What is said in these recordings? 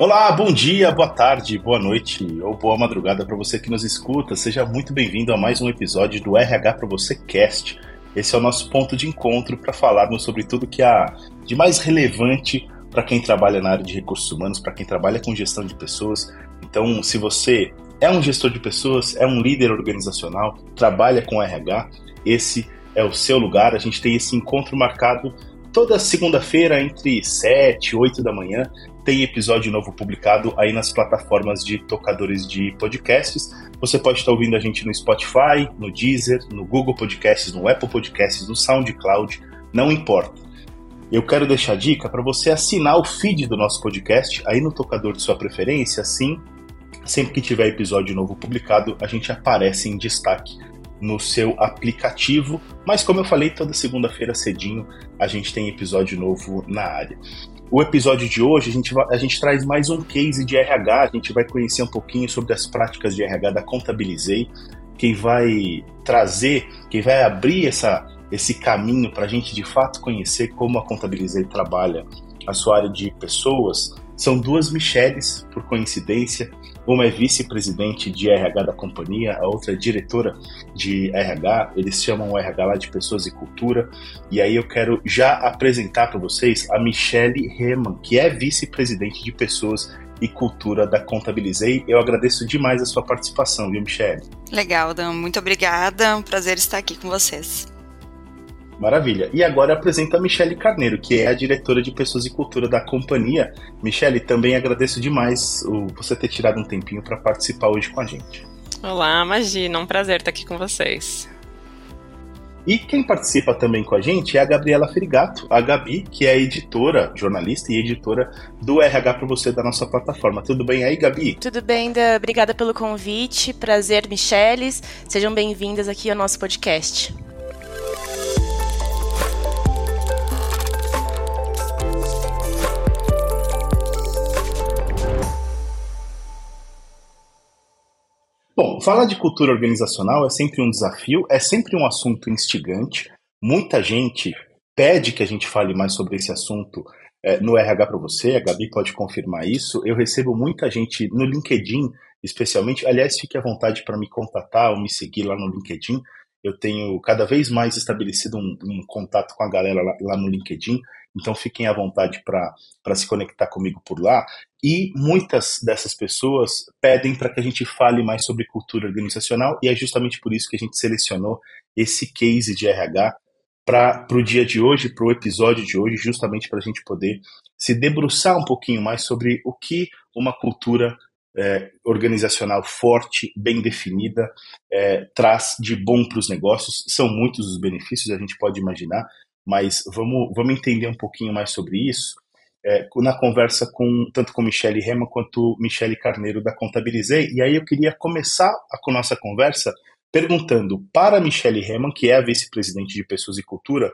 Olá, bom dia, boa tarde, boa noite ou boa madrugada para você que nos escuta. Seja muito bem-vindo a mais um episódio do RH para você Cast. Esse é o nosso ponto de encontro para falarmos sobre tudo que há de mais relevante para quem trabalha na área de recursos humanos, para quem trabalha com gestão de pessoas. Então, se você é um gestor de pessoas, é um líder organizacional, trabalha com RH, esse é o seu lugar. A gente tem esse encontro marcado toda segunda-feira entre 7 e 8 da manhã tem episódio novo publicado aí nas plataformas de tocadores de podcasts. Você pode estar ouvindo a gente no Spotify, no Deezer, no Google Podcasts, no Apple Podcasts, no SoundCloud, não importa. Eu quero deixar dica para você assinar o feed do nosso podcast aí no tocador de sua preferência, assim, sempre que tiver episódio novo publicado, a gente aparece em destaque no seu aplicativo. Mas como eu falei, toda segunda-feira cedinho a gente tem episódio novo na área. O episódio de hoje a gente, a gente traz mais um case de RH, a gente vai conhecer um pouquinho sobre as práticas de RH da Contabilizei. Quem vai trazer, quem vai abrir essa, esse caminho para a gente de fato conhecer como a Contabilizei trabalha a sua área de pessoas são duas Micheles, por coincidência. Uma é vice-presidente de RH da companhia, a outra é diretora de RH. Eles chamam o RH lá de Pessoas e Cultura. E aí eu quero já apresentar para vocês a Michele Reman, que é vice-presidente de Pessoas e Cultura da Contabilizei. Eu agradeço demais a sua participação, viu, Michele? Legal, Dan. Muito obrigada. É um prazer estar aqui com vocês. Maravilha. E agora apresento a Michele Carneiro, que é a diretora de Pessoas e Cultura da companhia. Michele, também agradeço demais o, você ter tirado um tempinho para participar hoje com a gente. Olá, imagina, um prazer estar aqui com vocês. E quem participa também com a gente é a Gabriela Ferigato, a Gabi, que é editora, jornalista e editora do RH para você da nossa plataforma. Tudo bem aí, Gabi? Tudo bem, da... obrigada pelo convite. Prazer, Micheles. Sejam bem-vindas aqui ao nosso podcast. Falar de cultura organizacional é sempre um desafio, é sempre um assunto instigante. Muita gente pede que a gente fale mais sobre esse assunto é, no RH para você, a Gabi pode confirmar isso. Eu recebo muita gente no LinkedIn, especialmente. Aliás, fique à vontade para me contatar ou me seguir lá no LinkedIn. Eu tenho cada vez mais estabelecido um, um contato com a galera lá, lá no LinkedIn. Então fiquem à vontade para se conectar comigo por lá. E muitas dessas pessoas pedem para que a gente fale mais sobre cultura organizacional, e é justamente por isso que a gente selecionou esse case de RH para o dia de hoje, para o episódio de hoje, justamente para a gente poder se debruçar um pouquinho mais sobre o que uma cultura é, organizacional forte, bem definida, é, traz de bom para os negócios. São muitos os benefícios, a gente pode imaginar, mas vamos, vamos entender um pouquinho mais sobre isso é, na conversa com tanto com Michele Rema quanto Michele Carneiro da Contabilizei. E aí eu queria começar a, nossa conversa perguntando para Michele Reman, que é a vice-presidente de Pessoas e Cultura,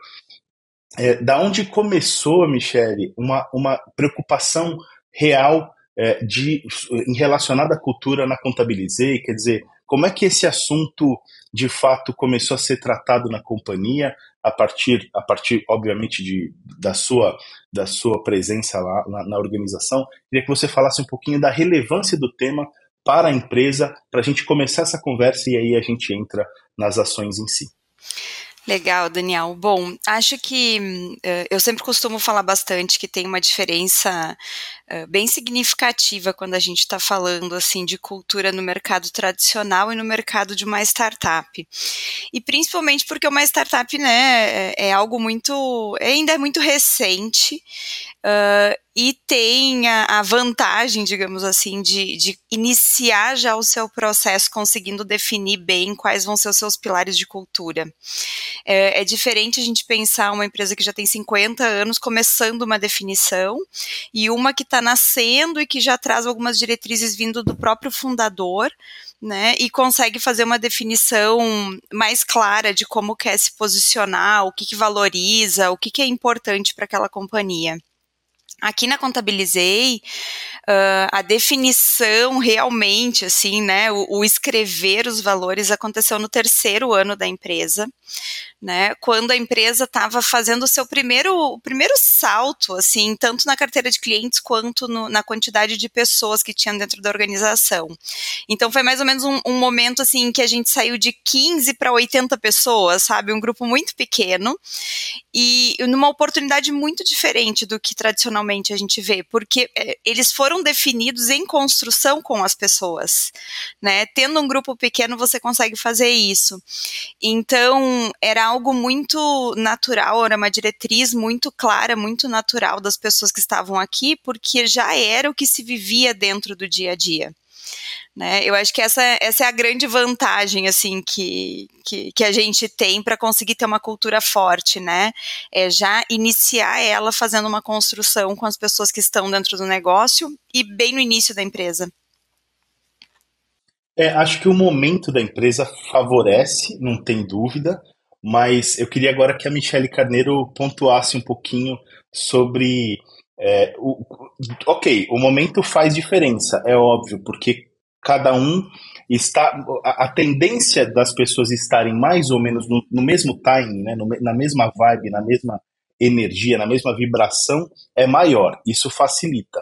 é, da onde começou, Michele, uma, uma preocupação real é, de, em relacionada à cultura na Contabilizei? Quer dizer, como é que esse assunto de fato começou a ser tratado na companhia a partir, a partir obviamente, de, da, sua, da sua presença lá na, na organização? Queria que você falasse um pouquinho da relevância do tema para a empresa, para a gente começar essa conversa e aí a gente entra nas ações em si. Legal, Daniel. Bom, acho que uh, eu sempre costumo falar bastante que tem uma diferença uh, bem significativa quando a gente está falando assim de cultura no mercado tradicional e no mercado de uma startup. E principalmente porque uma startup, né, é, é algo muito, ainda é muito recente Uh, e tem a, a, vantagem, digamos assim, de, de, iniciar já o seu processo conseguindo definir bem quais vão ser os seus pilares de cultura. É, é, diferente a gente pensar uma empresa que já tem 50 anos começando uma definição e uma que está nascendo e que já traz algumas diretrizes vindo do próprio fundador. Né, e consegue fazer uma definição mais clara de como quer se posicionar, o que, que valoriza, o que, que é importante para aquela companhia. Aqui na Contabilizei, uh, a definição realmente, assim, né, o, o, escrever os valores aconteceu no terceiro ano da empresa, né, quando a empresa estava fazendo o seu primeiro, primeiro salto, assim, tanto na carteira de clientes quanto no, na quantidade de pessoas que tinham dentro da organização. Então foi mais ou menos um, um momento, assim, que a gente saiu de 15 para 80 pessoas, sabe, um grupo muito pequeno, e numa oportunidade muito diferente do que tradicionalmente a gente vê, porque é, eles foram definidos em construção com as pessoas, né? Tendo um grupo pequeno, você consegue fazer isso. Então, era algo muito natural, era uma diretriz muito clara, muito natural das pessoas que estavam aqui, porque já era o que se vivia dentro do dia a dia. Né? Eu acho que essa, essa é a grande vantagem assim que, que, que a gente tem para conseguir ter uma cultura forte, né? É já iniciar ela fazendo uma construção com as pessoas que estão dentro do negócio e bem no início da empresa. É, acho que o momento da empresa favorece, não tem dúvida, mas eu queria agora que a Michelle Carneiro pontuasse um pouquinho sobre. É, o, ok, o momento faz diferença, é óbvio, porque cada um está. A, a, tendência das pessoas estarem mais ou menos no, no mesmo timing, né, no, na mesma vibe, na mesma energia, na mesma vibração, é maior. Isso facilita.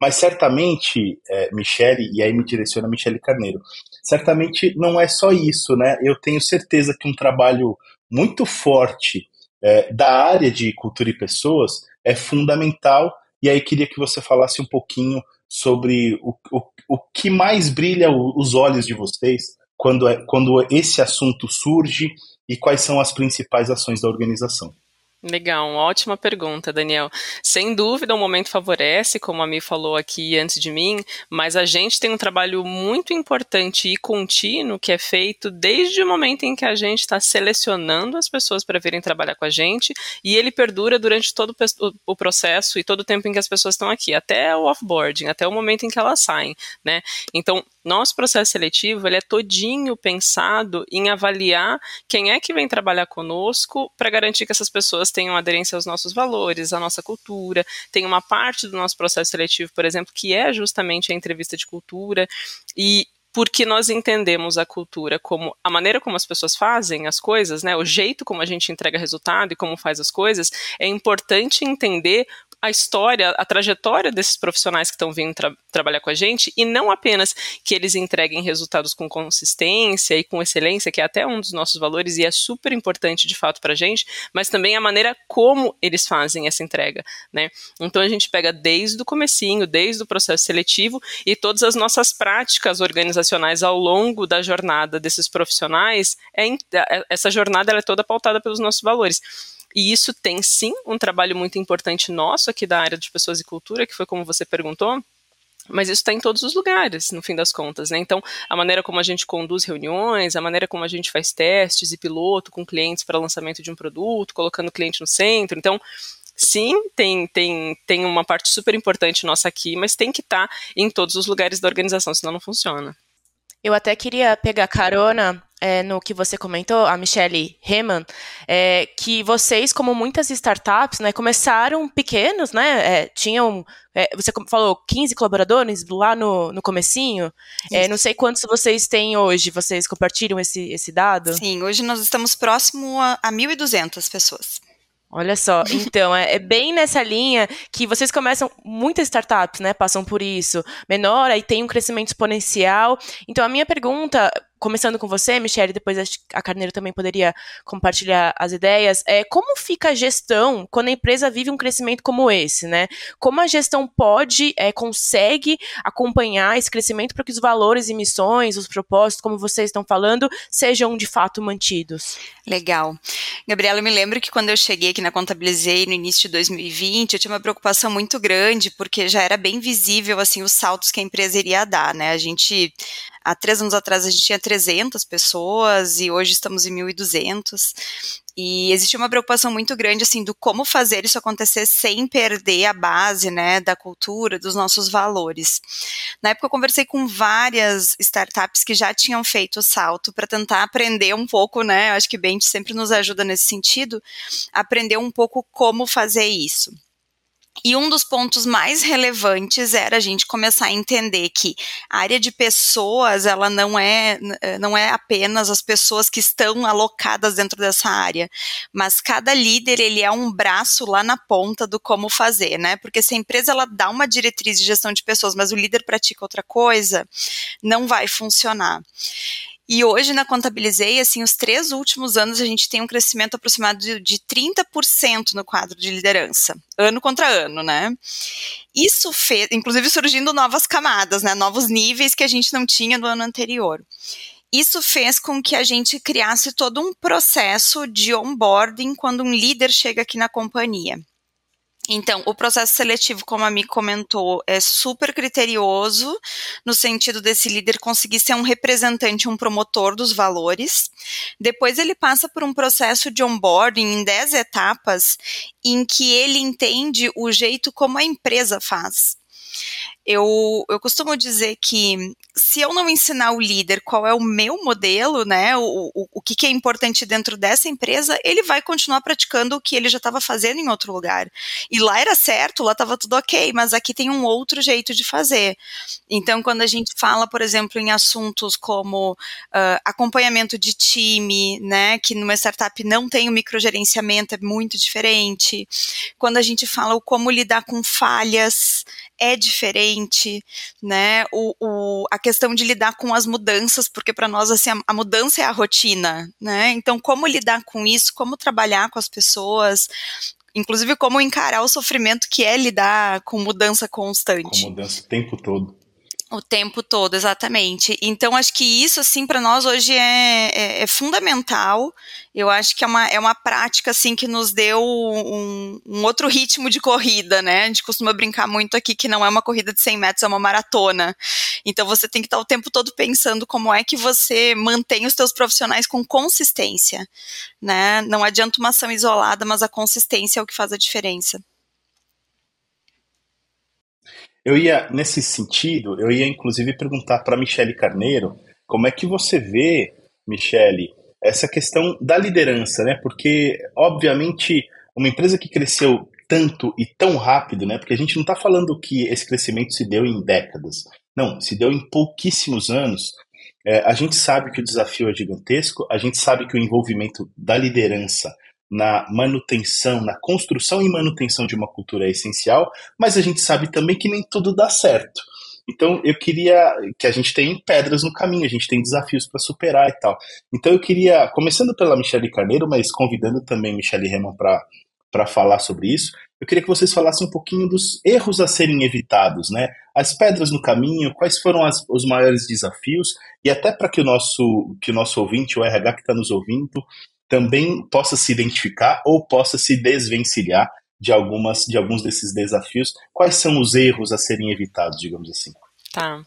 Mas certamente, é, Michele, e aí me direciona Michele Carneiro, certamente não é só isso, né? Eu tenho certeza que um trabalho muito forte é, da área de cultura e pessoas é fundamental. E aí queria que você falasse um pouquinho sobre o, o, o que mais brilha os olhos de vocês quando, é, quando esse assunto surge e quais são as principais ações da organização. Legal, ótima pergunta, Daniel. Sem dúvida, o momento favorece, como a Mi falou aqui antes de mim, mas a gente tem um trabalho muito importante e contínuo que é feito desde o momento em que a gente está selecionando as pessoas para virem trabalhar com a gente e ele perdura durante todo o processo e todo o tempo em que as pessoas estão aqui, até o offboarding, até o momento em que elas saem, né? Então, nosso processo seletivo ele é todinho pensado em avaliar quem é que vem trabalhar conosco para garantir que essas pessoas tenham aderência aos nossos valores, à nossa cultura. Tem uma parte do nosso processo seletivo, por exemplo, que é justamente a entrevista de cultura e porque nós entendemos a cultura como a maneira como as pessoas fazem as coisas, né, o jeito como a gente entrega resultado e como faz as coisas, é importante entender a história, a trajetória desses profissionais que estão vindo tra trabalhar com a gente e não apenas que eles entreguem resultados com consistência e com excelência, que é até um dos nossos valores e é super importante de fato para a gente, mas também a maneira como eles fazem essa entrega, né? Então a gente pega desde o comecinho, desde o processo seletivo e todas as nossas práticas organizacionais ao longo da jornada desses profissionais, é, é essa jornada é toda pautada pelos nossos valores. E isso tem sim um trabalho muito importante nosso aqui da área de pessoas e cultura, que foi como você perguntou, mas isso está em todos os lugares, no fim das contas, né? Então, a maneira como a gente conduz reuniões, a maneira como a gente faz testes e piloto com clientes para lançamento de um produto, colocando o cliente no centro. Então, sim, tem, tem, tem uma parte super importante nossa aqui, mas tem que estar tá em todos os lugares da organização, senão não funciona. Eu até queria pegar carona é, no que você comentou, a Michelle Heman, é, que vocês, como muitas startups, né, começaram pequenos, né, é, tinham, é, você falou 15 colaboradores lá no, no comecinho, é, não sei quantos vocês têm hoje, vocês compartilham esse, esse dado? Sim, hoje nós estamos próximo a, a 1.200 pessoas. Olha só, então, é, é, bem nessa linha que vocês começam, muitas startups, né, passam por isso, menor, aí tem um crescimento exponencial. Então, a minha pergunta começando com você, Michelle, depois a Carneiro também poderia compartilhar as ideias. É, como fica a gestão quando a empresa vive um crescimento como esse, né? Como a gestão pode, é, consegue acompanhar esse crescimento para que os valores e missões, os propósitos, como vocês estão falando, sejam de fato mantidos? Legal. Gabriela, eu me lembro que quando eu cheguei aqui na Contabilizei no início de 2020, eu tinha uma preocupação muito grande, porque já era bem visível, assim, os saltos que a empresa iria dar, né? A gente há três anos atrás a gente tinha 300 pessoas e hoje estamos em 1.200. E existe uma preocupação muito grande, assim, do como fazer isso acontecer sem perder a base, né, da cultura, dos nossos valores. Na época eu conversei com várias startups que já tinham feito o salto para tentar aprender um pouco, né, acho que Bench sempre nos ajuda nesse sentido, aprender um pouco como fazer isso. E um dos pontos mais relevantes era a gente começar a entender que a área de pessoas, ela não é, não é apenas as pessoas que estão alocadas dentro dessa área, mas cada líder, ele é um braço lá na ponta do como fazer, né? Porque se a empresa, ela dá uma diretriz de gestão de pessoas, mas o líder pratica outra coisa, não vai funcionar. E hoje na Contabilizei, assim, os três últimos anos a gente tem um crescimento aproximado de, de 30% no quadro de liderança, ano contra ano, né? Isso fez, inclusive surgindo novas camadas, né? Novos níveis que a gente não tinha no ano anterior. Isso fez com que a gente criasse todo um processo de onboarding quando um líder chega aqui na companhia. Então, o processo seletivo, como a Mi comentou, é super criterioso, no sentido desse líder conseguir ser um representante, um promotor dos valores. Depois, ele passa por um processo de onboarding em 10 etapas, em que ele entende o jeito como a empresa faz. Eu, eu costumo dizer que se eu não ensinar o líder qual é o meu modelo, né, o, o, o que, que é importante dentro dessa empresa, ele vai continuar praticando o que ele já estava fazendo em outro lugar. E lá era certo, lá estava tudo ok, mas aqui tem um outro jeito de fazer. Então, quando a gente fala, por exemplo, em assuntos como uh, acompanhamento de time, né, que numa startup não tem o microgerenciamento, é muito diferente. Quando a gente fala o como lidar com falhas, é diferente, né? O, o, a questão de lidar com as mudanças, porque para nós assim a, a, mudança é a rotina, né? Então como lidar com isso, como trabalhar com as pessoas, inclusive como encarar o sofrimento que é lidar com mudança constante. Com mudança o tempo todo. O tempo todo, exatamente. Então, acho que isso, assim, para nós hoje é, é, é, fundamental. Eu acho que é uma, é uma prática, assim, que nos deu um, um, outro ritmo de corrida, né? A gente costuma brincar muito aqui que não é uma corrida de 100 metros, é uma maratona. Então, você tem que estar o tempo todo pensando como é que você mantém os seus profissionais com consistência, né? Não adianta uma ação isolada, mas a consistência é o que faz a diferença. Eu ia, nesse sentido, eu ia inclusive perguntar para Michele Carneiro como é que você vê, Michele, essa questão da liderança, né? Porque, obviamente, uma empresa que cresceu tanto e tão rápido, né? Porque a gente não está falando que esse crescimento se deu em décadas. Não, se deu em pouquíssimos anos. É, a gente sabe que o desafio é gigantesco, a gente sabe que o envolvimento da liderança na manutenção, na construção e manutenção de uma cultura é essencial, mas a gente sabe também que nem tudo dá certo. Então eu queria que a gente tem pedras no caminho, a gente tem desafios para superar e tal. Então eu queria, começando pela Michele Carneiro, mas convidando também Michele Reman para falar sobre isso, eu queria que vocês falassem um pouquinho dos erros a serem evitados, né? As pedras no caminho, quais foram as, os maiores desafios, e até para que o nosso que o nosso ouvinte, o RH que está nos ouvindo, também possa se identificar ou possa se desvencilhar de algumas de alguns desses desafios. Quais são os erros a serem evitados, digamos assim? Tá.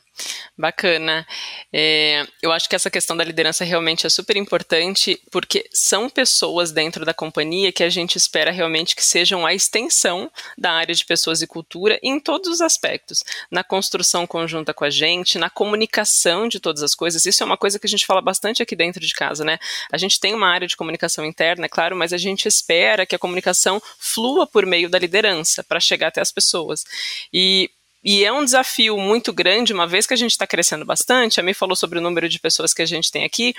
Bacana. É, eu acho que essa questão da liderança realmente é super importante, porque são pessoas dentro da companhia que a gente espera realmente que sejam a extensão da área de pessoas e cultura em todos os aspectos. Na construção conjunta com a gente, na comunicação de todas as coisas. Isso é uma coisa que a gente fala bastante aqui dentro de casa, né? A gente tem uma área de comunicação interna, é claro, mas a gente espera que a comunicação flua por meio da liderança para chegar até as pessoas. E e é um desafio muito grande, uma vez que a gente está crescendo bastante. A Mi falou sobre o número de pessoas que a gente tem aqui,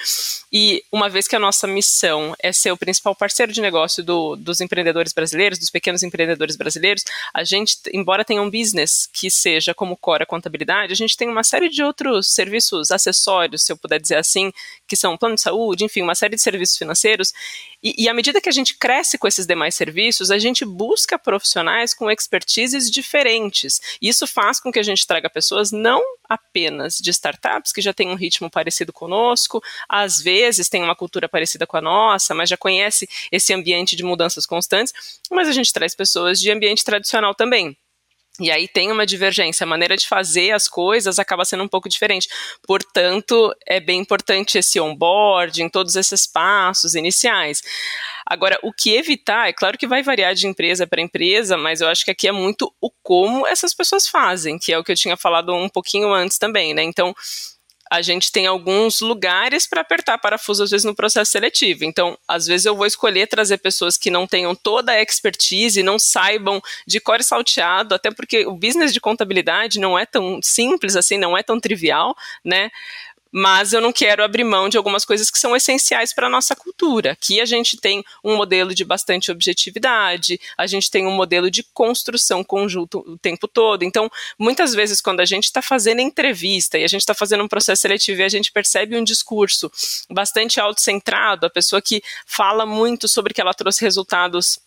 e uma vez que a nossa missão é ser o principal parceiro de negócio do, dos empreendedores brasileiros, dos pequenos empreendedores brasileiros, a gente, embora tenha um business que seja como core a contabilidade, a gente tem uma série de outros serviços acessórios, se eu puder dizer assim, que são plano de saúde, enfim, uma série de serviços financeiros. E, e à medida que a gente cresce com esses demais serviços, a gente busca profissionais com expertises diferentes. Isso faz com que a gente traga pessoas não apenas de startups que já têm um ritmo parecido conosco, às vezes tem uma cultura parecida com a nossa, mas já conhece esse ambiente de mudanças constantes, mas a gente traz pessoas de ambiente tradicional também. E aí tem uma divergência, a maneira de fazer as coisas acaba sendo um pouco diferente. Portanto, é bem importante esse onboarding, todos esses passos iniciais. Agora, o que evitar, é claro que vai variar de empresa para empresa, mas eu acho que aqui é muito o como essas pessoas fazem, que é o que eu tinha falado um pouquinho antes também, né? Então, a gente tem alguns lugares para apertar parafuso, às vezes, no processo seletivo. Então, às vezes, eu vou escolher trazer pessoas que não tenham toda a expertise, não saibam de core salteado, até porque o business de contabilidade não é tão simples assim, não é tão trivial, né? Mas eu não quero abrir mão de algumas coisas que são essenciais para a nossa cultura. Aqui a gente tem um modelo de bastante objetividade, a gente tem um modelo de construção conjunto o tempo todo. Então, muitas vezes, quando a gente está fazendo entrevista e a gente está fazendo um processo seletivo e a gente percebe um discurso bastante autocentrado, a pessoa que fala muito sobre que ela trouxe resultados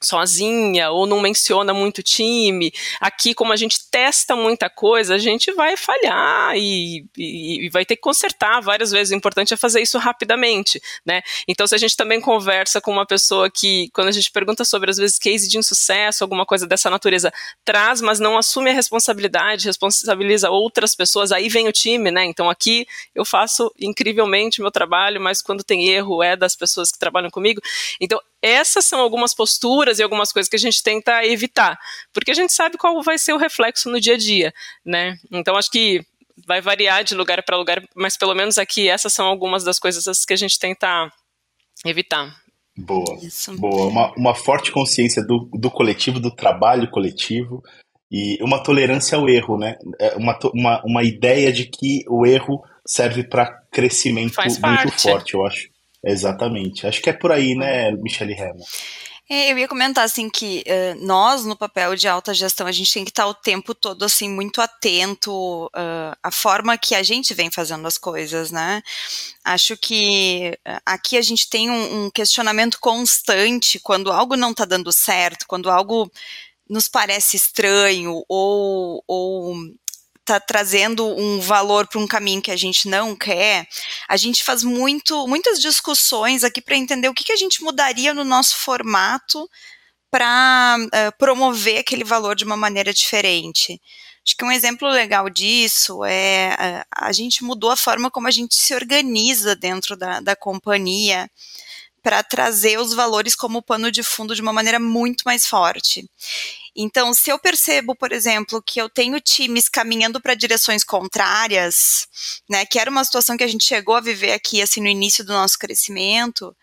sozinha ou não menciona muito time. Aqui, como a gente testa muita coisa, a gente vai falhar e, e, e, vai ter que consertar várias vezes. O importante é fazer isso rapidamente, né? Então, se a gente também conversa com uma pessoa que, quando a gente pergunta sobre, às vezes, case de insucesso, alguma coisa dessa natureza, traz, mas não assume a responsabilidade, responsabiliza outras pessoas, aí vem o time, né? Então, aqui eu faço incrivelmente meu trabalho, mas quando tem erro é das pessoas que trabalham comigo. Então, essas são algumas posturas e algumas coisas que a gente tenta evitar, porque a gente sabe qual vai ser o reflexo no dia a dia, né? Então acho que vai variar de lugar para lugar, mas pelo menos aqui essas são algumas das coisas que a gente tenta evitar. Boa, Isso. boa. Uma, uma forte consciência do, do coletivo, do trabalho coletivo e uma tolerância ao erro, né? É uma, uma, uma ideia de que o erro serve para crescimento muito forte, eu acho. Exatamente. Acho que é por aí, né, Michele Remo? É, eu ia comentar assim que uh, nós no papel de alta gestão a gente tem que estar o tempo todo assim muito atento uh, à forma que a gente vem fazendo as coisas, né? Acho que uh, aqui a gente tem um, um, questionamento constante quando algo não está dando certo, quando algo nos parece estranho ou, ou tá trazendo um valor para um caminho que a gente não quer, a gente faz muito, muitas discussões aqui para entender o que, que a gente mudaria no nosso formato para uh, eh, promover aquele valor de uma maneira diferente. Acho que um exemplo legal disso é uh, a gente mudou a forma como a gente se organiza dentro da, da companhia para trazer os valores como pano de fundo de uma maneira muito mais forte. Então, se eu percebo, por exemplo, que eu tenho times caminhando para direções contrárias, né, que era uma situação que a gente chegou a viver aqui assim no início do nosso crescimento,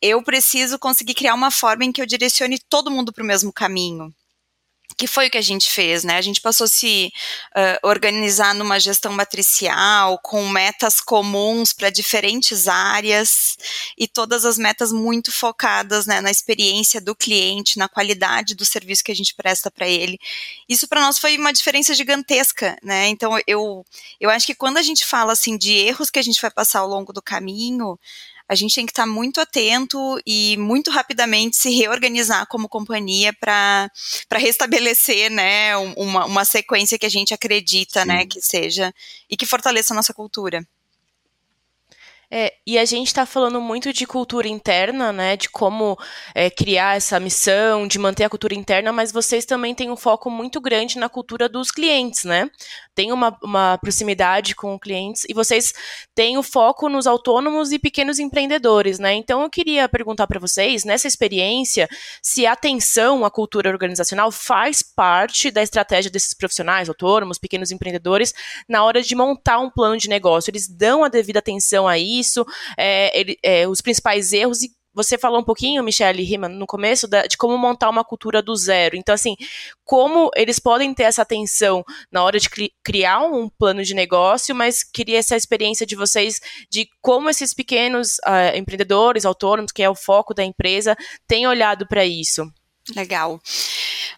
eu preciso conseguir criar uma forma em que eu direcione todo mundo para o mesmo caminho que foi o que a gente fez, né? A gente passou a se uh, organizar numa gestão matricial, com metas comuns para diferentes áreas e todas as metas muito focadas né, na experiência do cliente, na qualidade do serviço que a gente presta para ele. Isso para nós foi uma diferença gigantesca, né? Então eu, eu acho que quando a gente fala assim de erros que a gente vai passar ao longo do caminho, a gente tem que estar muito atento e muito rapidamente se reorganizar como companhia para restabelecer né, uma, uma sequência que a gente acredita né, que seja e que fortaleça a nossa cultura. É, e a gente está falando muito de cultura interna, né? De como é, criar essa missão, de manter a cultura interna, mas vocês também têm um foco muito grande na cultura dos clientes, né? Tem uma, uma proximidade com clientes e vocês têm o foco nos autônomos e pequenos empreendedores, né? Então eu queria perguntar para vocês, nessa experiência, se a atenção à cultura organizacional faz parte da estratégia desses profissionais, autônomos, pequenos empreendedores, na hora de montar um plano de negócio. Eles dão a devida atenção a isso, é, ele, é, os principais erros e você falou um pouquinho, Michelle Riemann, no começo, da, de como montar uma cultura do zero. Então, assim, como eles podem ter essa atenção na hora de cri criar um plano de negócio, mas queria essa experiência de vocês de como esses pequenos uh, empreendedores, autônomos, que é o foco da empresa, têm olhado para isso. Legal.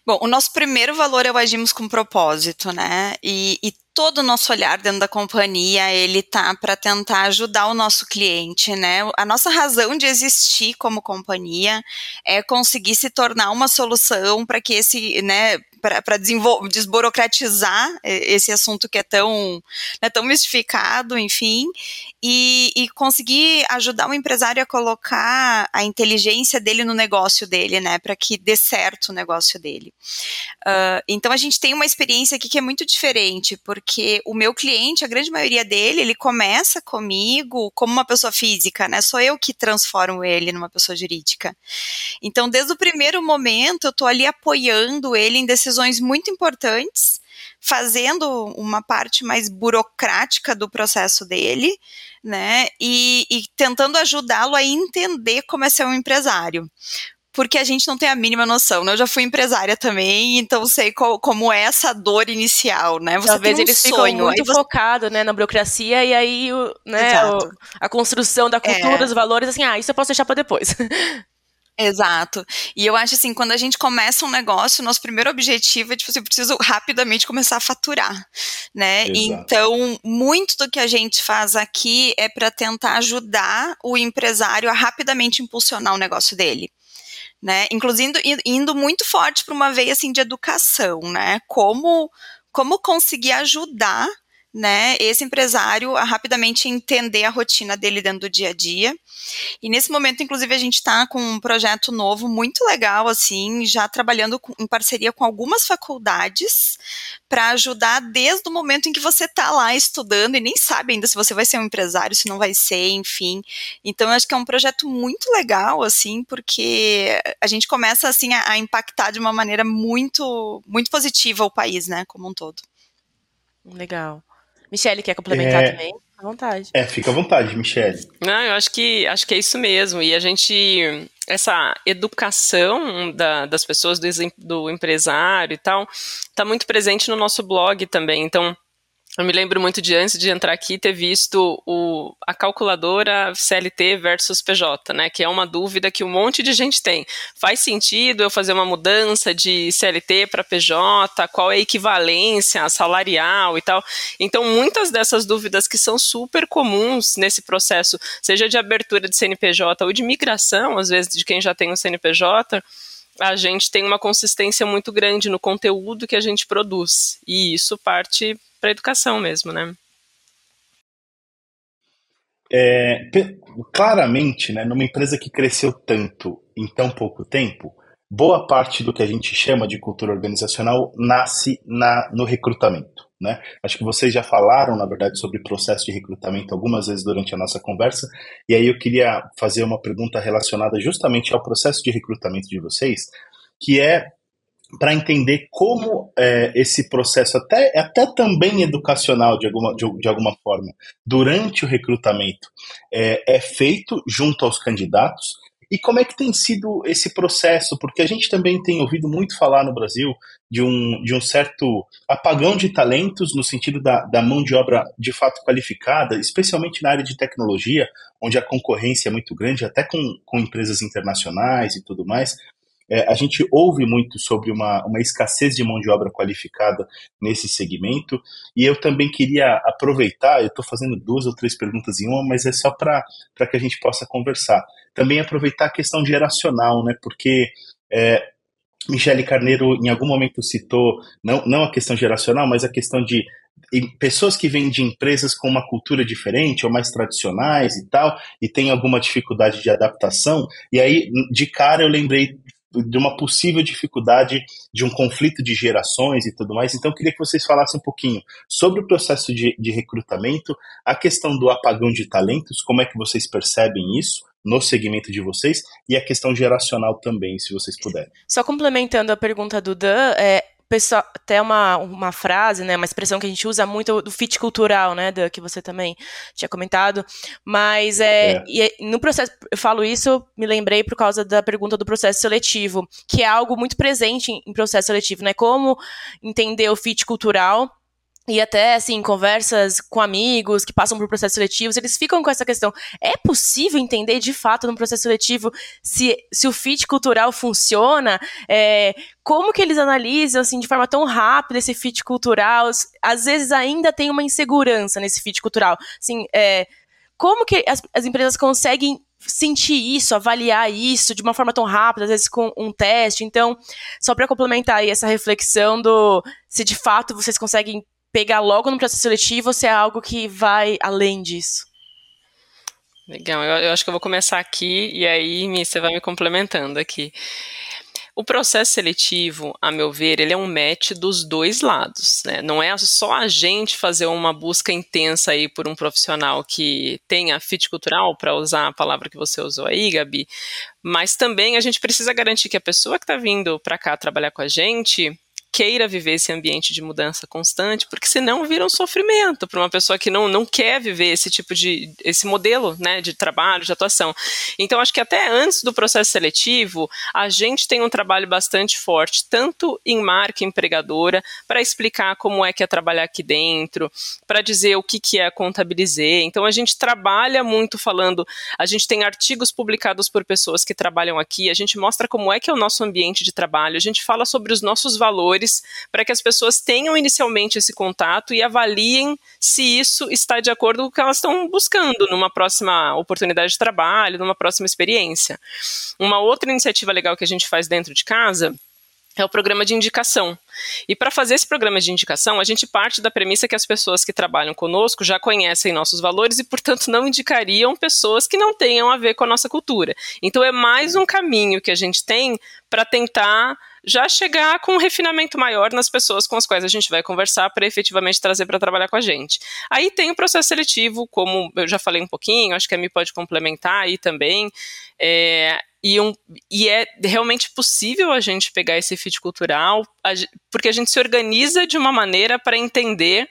Bom, o nosso primeiro valor é o agimos com propósito, né? E, e todo o nosso olhar dentro da companhia, ele tá para tentar ajudar o nosso cliente, né? A nossa razão de existir como companhia é conseguir se tornar uma solução para que esse, né, para desburocratizar esse assunto que é tão, né, tão mistificado, enfim, e, e, conseguir ajudar o empresário a colocar a inteligência dele no negócio dele, né, para que dê certo o negócio dele. Uh, então a gente tem uma experiência aqui que é muito diferente, porque o meu cliente, a grande maioria dele, ele começa comigo como uma pessoa física, né, sou eu que transformo ele numa pessoa jurídica. Então, desde o primeiro momento, eu estou ali apoiando ele em decisões muito importantes fazendo uma parte mais burocrática do processo dele, né? E, e tentando ajudá-lo a entender como é ser um empresário porque a gente não tem a mínima noção, né? Eu já fui empresária também, então sei como é essa dor inicial, né? Você Talvez um eles sonho, ficam muito você... focados, né, na burocracia e aí, o, né, o, a construção da cultura, é. dos valores, assim, ah, isso eu posso deixar para depois. Exato. E eu acho assim, quando a gente começa um negócio, nosso primeiro objetivo é, tipo assim, eu preciso rapidamente começar a faturar, né? Exato. Então, muito do que a gente faz aqui é para tentar ajudar o empresário a rapidamente impulsionar o negócio dele né? Inclusive indo muito forte para uma veia assim de educação, né? Como como conseguir ajudar né, esse empresário a rapidamente entender a rotina dele dentro do dia a dia. E nesse momento, inclusive, a gente está com um projeto novo muito legal, assim, já trabalhando com, em parceria com algumas faculdades para ajudar desde o momento em que você está lá estudando e nem sabe ainda se você vai ser um empresário, se não vai ser, enfim. Então, eu acho que é um projeto muito legal, assim, porque a gente começa assim a, a impactar de uma maneira muito, muito positiva o país, né, como um todo. Legal. Michele, quer complementar é, também? À vontade. É, fica à vontade, Michele. Não, eu acho que acho que é isso mesmo. E a gente. Essa educação da, das pessoas, do, do empresário e tal, está muito presente no nosso blog também. Então, eu me lembro muito de antes de entrar aqui ter visto o, a calculadora CLT versus PJ, né? Que é uma dúvida que um monte de gente tem. Faz sentido eu fazer uma mudança de CLT para PJ? Qual é a equivalência salarial e tal? Então, muitas dessas dúvidas que são super comuns nesse processo, seja de abertura de CNPJ ou de migração, às vezes, de quem já tem um CNPJ, a gente tem uma consistência muito grande no conteúdo que a gente produz. E isso parte para a educação mesmo, né? É, claramente, né, numa empresa que cresceu tanto em tão pouco tempo, boa parte do que a gente chama de cultura organizacional nasce na, no recrutamento. Né? Acho que vocês já falaram, na verdade, sobre processo de recrutamento algumas vezes durante a nossa conversa, e aí eu queria fazer uma pergunta relacionada justamente ao processo de recrutamento de vocês, que é para entender como é, esse processo, até, até também educacional de alguma, de, de alguma forma, durante o recrutamento, é, é, feito junto aos candidatos e como é que tem sido esse processo, porque a gente também tem ouvido muito falar no Brasil de um, de um certo apagão de talentos no sentido da, da mão de obra de fato qualificada, especialmente na área de tecnologia, onde a concorrência é muito grande, até com, com empresas internacionais e tudo mais. É, a gente ouve muito sobre uma, uma escassez de mão de obra qualificada nesse segmento, e eu também queria aproveitar, eu estou fazendo duas ou três perguntas em uma, mas é só para que a gente possa conversar. Também aproveitar a questão geracional, né, porque é, Michele Carneiro em algum momento citou, não, não a questão geracional, mas a questão de pessoas que vêm de empresas com uma cultura diferente ou mais tradicionais e tal, e tem alguma dificuldade de adaptação, e aí de cara eu lembrei de uma possível dificuldade de um conflito de gerações e tudo mais. Então, eu queria que vocês falassem um pouquinho sobre o processo de, de recrutamento, a questão do apagão de talentos, como é que vocês percebem isso no segmento de vocês e a questão geracional também, se vocês puderem. Só complementando a pergunta do Dan, é, pessoal, até uma, uma frase, né, uma expressão que a gente usa muito do fit cultural, né, do, que você também tinha comentado, mas é, é. E, no processo, eu falo isso, me lembrei por causa da pergunta do processo seletivo, que é algo muito presente em, em processo seletivo, né, como entender o fit cultural e até, assim, conversas com amigos que passam por processos seletivos, eles ficam com essa questão. É possível entender, de fato, no processo seletivo, se, se o fit cultural funciona? É, como que eles analisam, assim, de forma tão rápida esse fit cultural? Às vezes ainda tem uma insegurança nesse fit cultural. Assim, é, como que as, as empresas conseguem sentir isso, avaliar isso de uma forma tão rápida, às vezes com um teste. Então, só para complementar aí essa reflexão do se de fato vocês conseguem pegar logo no processo seletivo ou se é algo que vai além disso? Legal, eu, eu acho que eu vou começar aqui e aí você vai me complementando aqui. O processo seletivo, a meu ver, ele é um match dos dois lados, né? Não é só a gente fazer uma busca intensa aí por um profissional que tenha fit cultural, para usar a palavra que você usou aí, Gabi, mas também a gente precisa garantir que a pessoa que está vindo para cá trabalhar com a gente queira viver esse ambiente de mudança constante, porque senão vira um sofrimento para uma pessoa que não, não quer viver esse tipo de esse modelo, né, de trabalho, de atuação. Então acho que até antes do processo seletivo, a gente tem um trabalho bastante forte, tanto em marca empregadora, para explicar como é que é trabalhar aqui dentro, para dizer o que que é contabilizar. Então a gente trabalha muito falando, a gente tem artigos publicados por pessoas que trabalham aqui, a gente mostra como é que é o nosso ambiente de trabalho, a gente fala sobre os nossos valores para que as pessoas tenham inicialmente esse contato e avaliem se isso está de acordo com o que elas estão buscando numa próxima oportunidade de trabalho, numa próxima experiência. Uma outra iniciativa legal que a gente faz dentro de casa é o programa de indicação. E para fazer esse programa de indicação, a gente parte da premissa que as pessoas que trabalham conosco já conhecem nossos valores e, portanto, não indicariam pessoas que não tenham a ver com a nossa cultura. Então, é mais um caminho que a gente tem para tentar já chegar com um refinamento maior nas pessoas com as quais a gente vai conversar para efetivamente trazer para trabalhar com a gente. Aí tem o processo seletivo, como eu já falei um pouquinho, acho que a Mi pode complementar aí também. É, e, um, e é realmente possível a gente pegar esse fit cultural, a, porque a gente se organiza de uma maneira para entender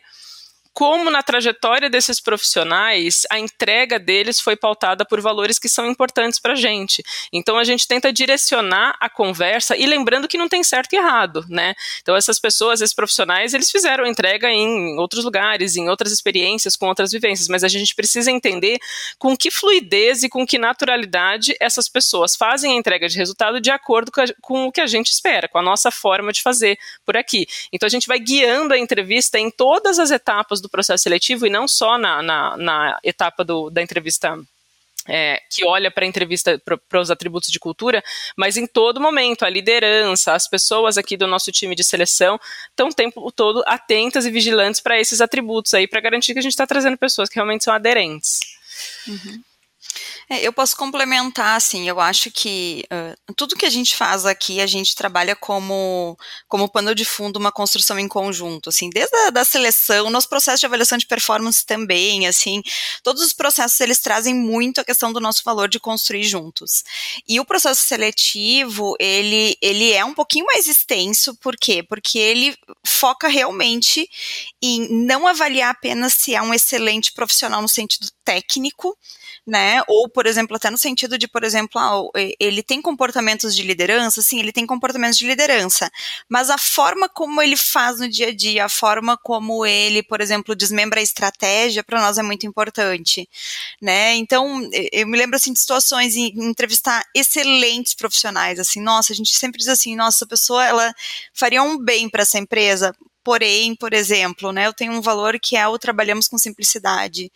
como na trajetória desses profissionais a entrega deles foi pautada por valores que são importantes para a gente. Então a gente tenta direcionar a conversa e lembrando que não tem certo e errado, né? Então essas pessoas, esses profissionais, eles fizeram entrega em outros lugares, em outras experiências, com outras vivências, mas a gente precisa entender com que fluidez e com que naturalidade essas pessoas fazem a entrega de resultado de acordo com, a, com o que a gente espera, com a nossa forma de fazer por aqui. Então a gente vai guiando a entrevista em todas as etapas do do processo seletivo e não só na, na, na etapa do, da entrevista é, que olha para a entrevista para os atributos de cultura, mas em todo momento, a liderança, as pessoas aqui do nosso time de seleção estão o tempo todo atentas e vigilantes para esses atributos aí, para garantir que a gente está trazendo pessoas que realmente são aderentes. Uhum. É, eu posso complementar, assim, eu acho que uh, tudo que a gente faz aqui, a gente trabalha como, como pano de fundo uma construção em conjunto, assim, desde a da seleção, nosso processo de avaliação de performance também, assim, todos os processos, eles trazem muito a questão do nosso valor de construir juntos. E o processo seletivo, ele, ele é um pouquinho mais extenso, por quê? Porque ele foca realmente em não avaliar apenas se é um excelente profissional no sentido técnico, né? Ou, por exemplo, até no sentido de, por exemplo, ah, ele tem comportamentos de liderança, sim, ele tem comportamentos de liderança, mas a forma como ele faz no dia a dia, a forma como ele, por exemplo, desmembra a estratégia, para nós é muito importante, né? Então, eu me lembro assim de situações em entrevistar excelentes profissionais, assim, nossa, a gente sempre diz assim, nossa, essa pessoa ela faria um bem para essa empresa, Porém, por exemplo, né, eu tenho um valor que é o trabalhamos com simplicidade.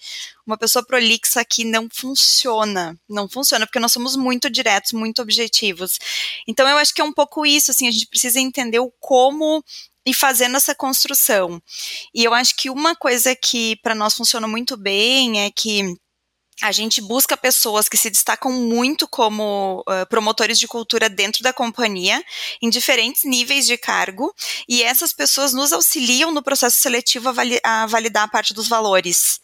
Uma pessoa prolixa aqui não funciona, não funciona porque nós somos muito diretos, muito objetivos. Então eu acho que é um pouco isso, assim, a gente precisa entender o como e fazendo essa construção. E eu acho que uma coisa que para nós funciona muito bem é que a gente busca pessoas que se destacam muito como uh, promotores de cultura dentro da companhia, em diferentes níveis de cargo, e essas pessoas nos auxiliam no processo seletivo a, vali a validar a parte dos valores.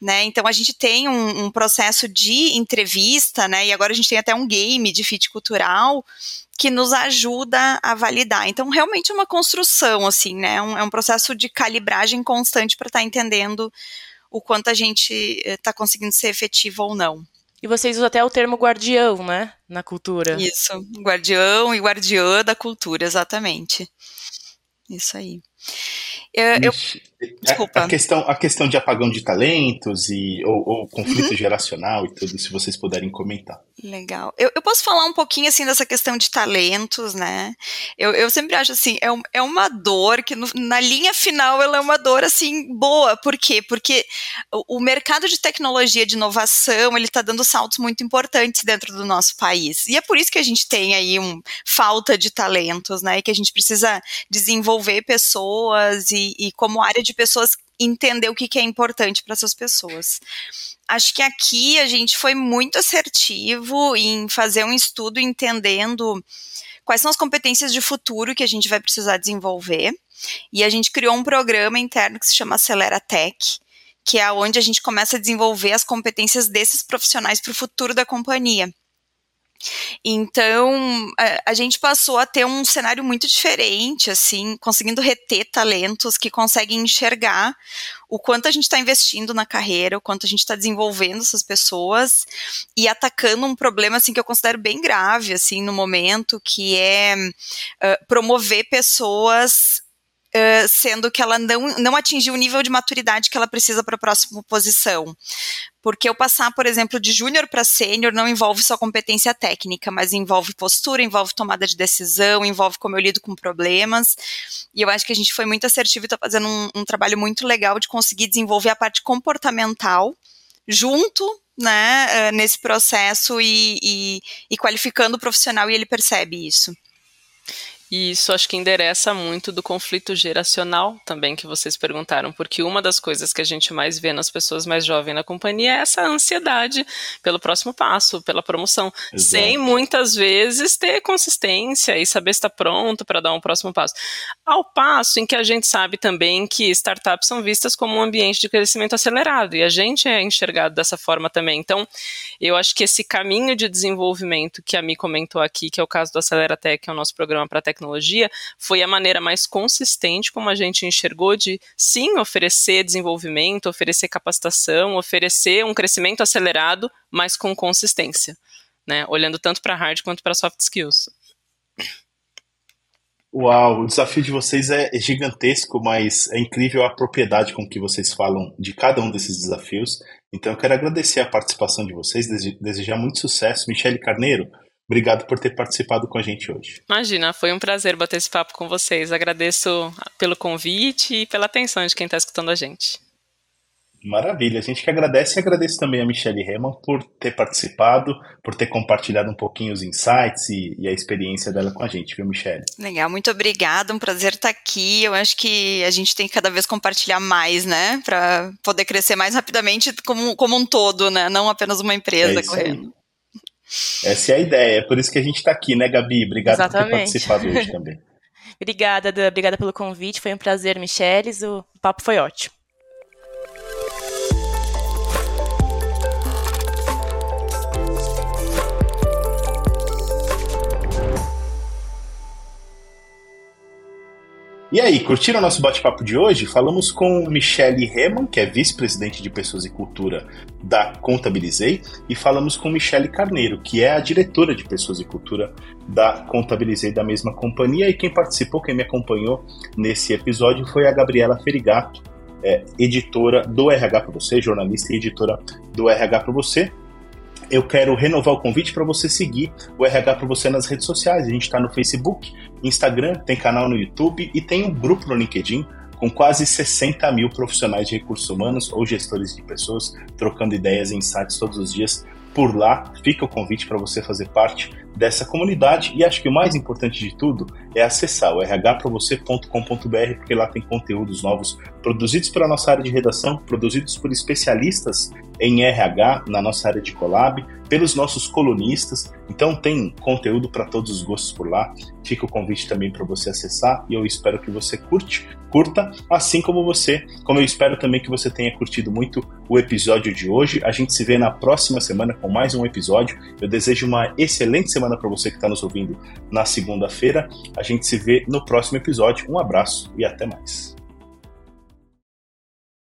Né? Então a gente tem um, um, processo de entrevista, né? E agora a gente tem até um game de fit cultural que nos ajuda a validar. Então, realmente é uma construção, assim, né? Um, é um processo de calibragem constante para estar tá entendendo o quanto a gente está eh, conseguindo ser efetivo ou não. E vocês usam até o termo guardião, né? Na cultura. Isso, guardião e guardiã da cultura, exatamente. Isso aí. Eu, eu, Desculpa. A, a, questão, a questão de apagão de talentos e, ou, ou conflito uhum. geracional e tudo, se vocês puderem comentar. Legal. Eu, eu, posso falar um pouquinho, assim, dessa questão de talentos, né? Eu, eu sempre acho, assim, é, um, é uma dor que no, na linha final ela é uma dor, assim, boa. Por quê? Porque o, o mercado de tecnologia, de inovação, ele está dando saltos muito importantes dentro do nosso país. E é por isso que a gente tem aí um falta de talentos, né? E que a gente precisa desenvolver pessoas e, e como área de pessoas entender o que, que é importante para essas pessoas. Acho que aqui a gente foi muito assertivo em fazer um estudo entendendo quais são as competências de futuro que a gente vai precisar desenvolver. E a gente criou um programa interno que se chama Acelera Tech, que é onde a gente começa a desenvolver as competências desses profissionais para o futuro da companhia. Então, a, a, gente passou a ter um cenário muito diferente, assim, conseguindo reter talentos que conseguem enxergar o quanto a gente está investindo na carreira, o quanto a gente está desenvolvendo essas pessoas e atacando um problema, assim, que eu considero bem grave, assim, no momento, que é uh, promover pessoas Uh, sendo que ela não, não atingiu o nível de maturidade que ela precisa para a próxima posição. Porque eu passar, por exemplo, de júnior para sênior não envolve só competência técnica, mas envolve postura, envolve tomada de decisão, envolve como eu lido com problemas. E eu acho que a gente foi muito assertivo e está fazendo um, um trabalho muito legal de conseguir desenvolver a parte comportamental junto né, nesse processo e, e, e qualificando o profissional e ele percebe isso. E isso acho que endereça muito do conflito geracional também que vocês perguntaram, porque uma das coisas que a gente mais vê nas pessoas mais jovens na companhia é essa ansiedade pelo próximo passo, pela promoção, Exato. sem muitas vezes ter consistência e saber estar pronto para dar um próximo passo. Ao passo em que a gente sabe também que startups são vistas como um ambiente de crescimento acelerado e a gente é enxergado dessa forma também. Então, eu acho que esse caminho de desenvolvimento que a Mi comentou aqui, que é o caso do Aceleratec, que é o nosso programa para tecnologia foi a maneira mais consistente como a gente enxergou de, sim, oferecer desenvolvimento, oferecer capacitação, oferecer um crescimento acelerado, mas com consistência, né? Olhando tanto para hard quanto para soft skills. Uau, o desafio de vocês é gigantesco, mas é incrível a propriedade com que vocês falam de cada um desses desafios. Então eu quero agradecer a participação de vocês, desejar muito sucesso. Michele Carneiro, Obrigado por ter participado com a gente hoje. Imagina, foi um prazer bater esse papo com vocês. Agradeço pelo convite e pela atenção de quem está escutando a gente. Maravilha, a gente que agradece e agradece também a Michelle Reman por ter participado, por ter compartilhado um pouquinho os insights e, e, a experiência dela com a gente, viu, Michelle? Legal, muito obrigada, um prazer estar aqui. Eu acho que a gente tem que cada vez compartilhar mais, né, para poder crescer mais rapidamente como, como um todo, né, não apenas uma empresa é correndo. Aí. Essa é a ideia, é por isso que a gente está aqui, né, Gabi? Obrigado Exatamente. por ter participado hoje também. obrigada, Dan, obrigada pelo convite, foi um prazer, Micheles, o papo foi ótimo. E aí, curtiram o nosso bate-papo de hoje? Falamos com Michele Reman, que é vice-presidente de Pessoas e Cultura da Contabilizei, e falamos com Michele Carneiro, que é a diretora de Pessoas e Cultura da Contabilizei da mesma companhia. E quem participou, quem me acompanhou nesse episódio foi a Gabriela Ferigato, é, editora do RH para você, jornalista e editora do RH para você eu quero renovar o convite para você seguir o RH para você nas redes sociais. A gente está no Facebook, Instagram, tem canal no YouTube e tem um grupo no LinkedIn com quase 60 mil profissionais de recursos humanos ou gestores de pessoas trocando ideias e insights todos os dias por lá. Fica o convite para você fazer parte dessa comunidade e acho que o mais importante de tudo é acessar o rhpravocê.com.br porque lá tem conteúdos novos produzidos pela nossa área de redação, produzidos por especialistas em RH na nossa área de collab, pelos nossos colunistas. Então tem conteúdo para todos os gostos por lá. Fica o convite também para você acessar e eu espero que você curte, curta, assim como você, como eu espero também que você tenha curtido muito o episódio de hoje. A gente se vê na próxima semana com mais um episódio. Eu desejo uma excelente semana para você que está nos ouvindo na segunda-feira. A gente se vê no próximo episódio. Um abraço e até mais.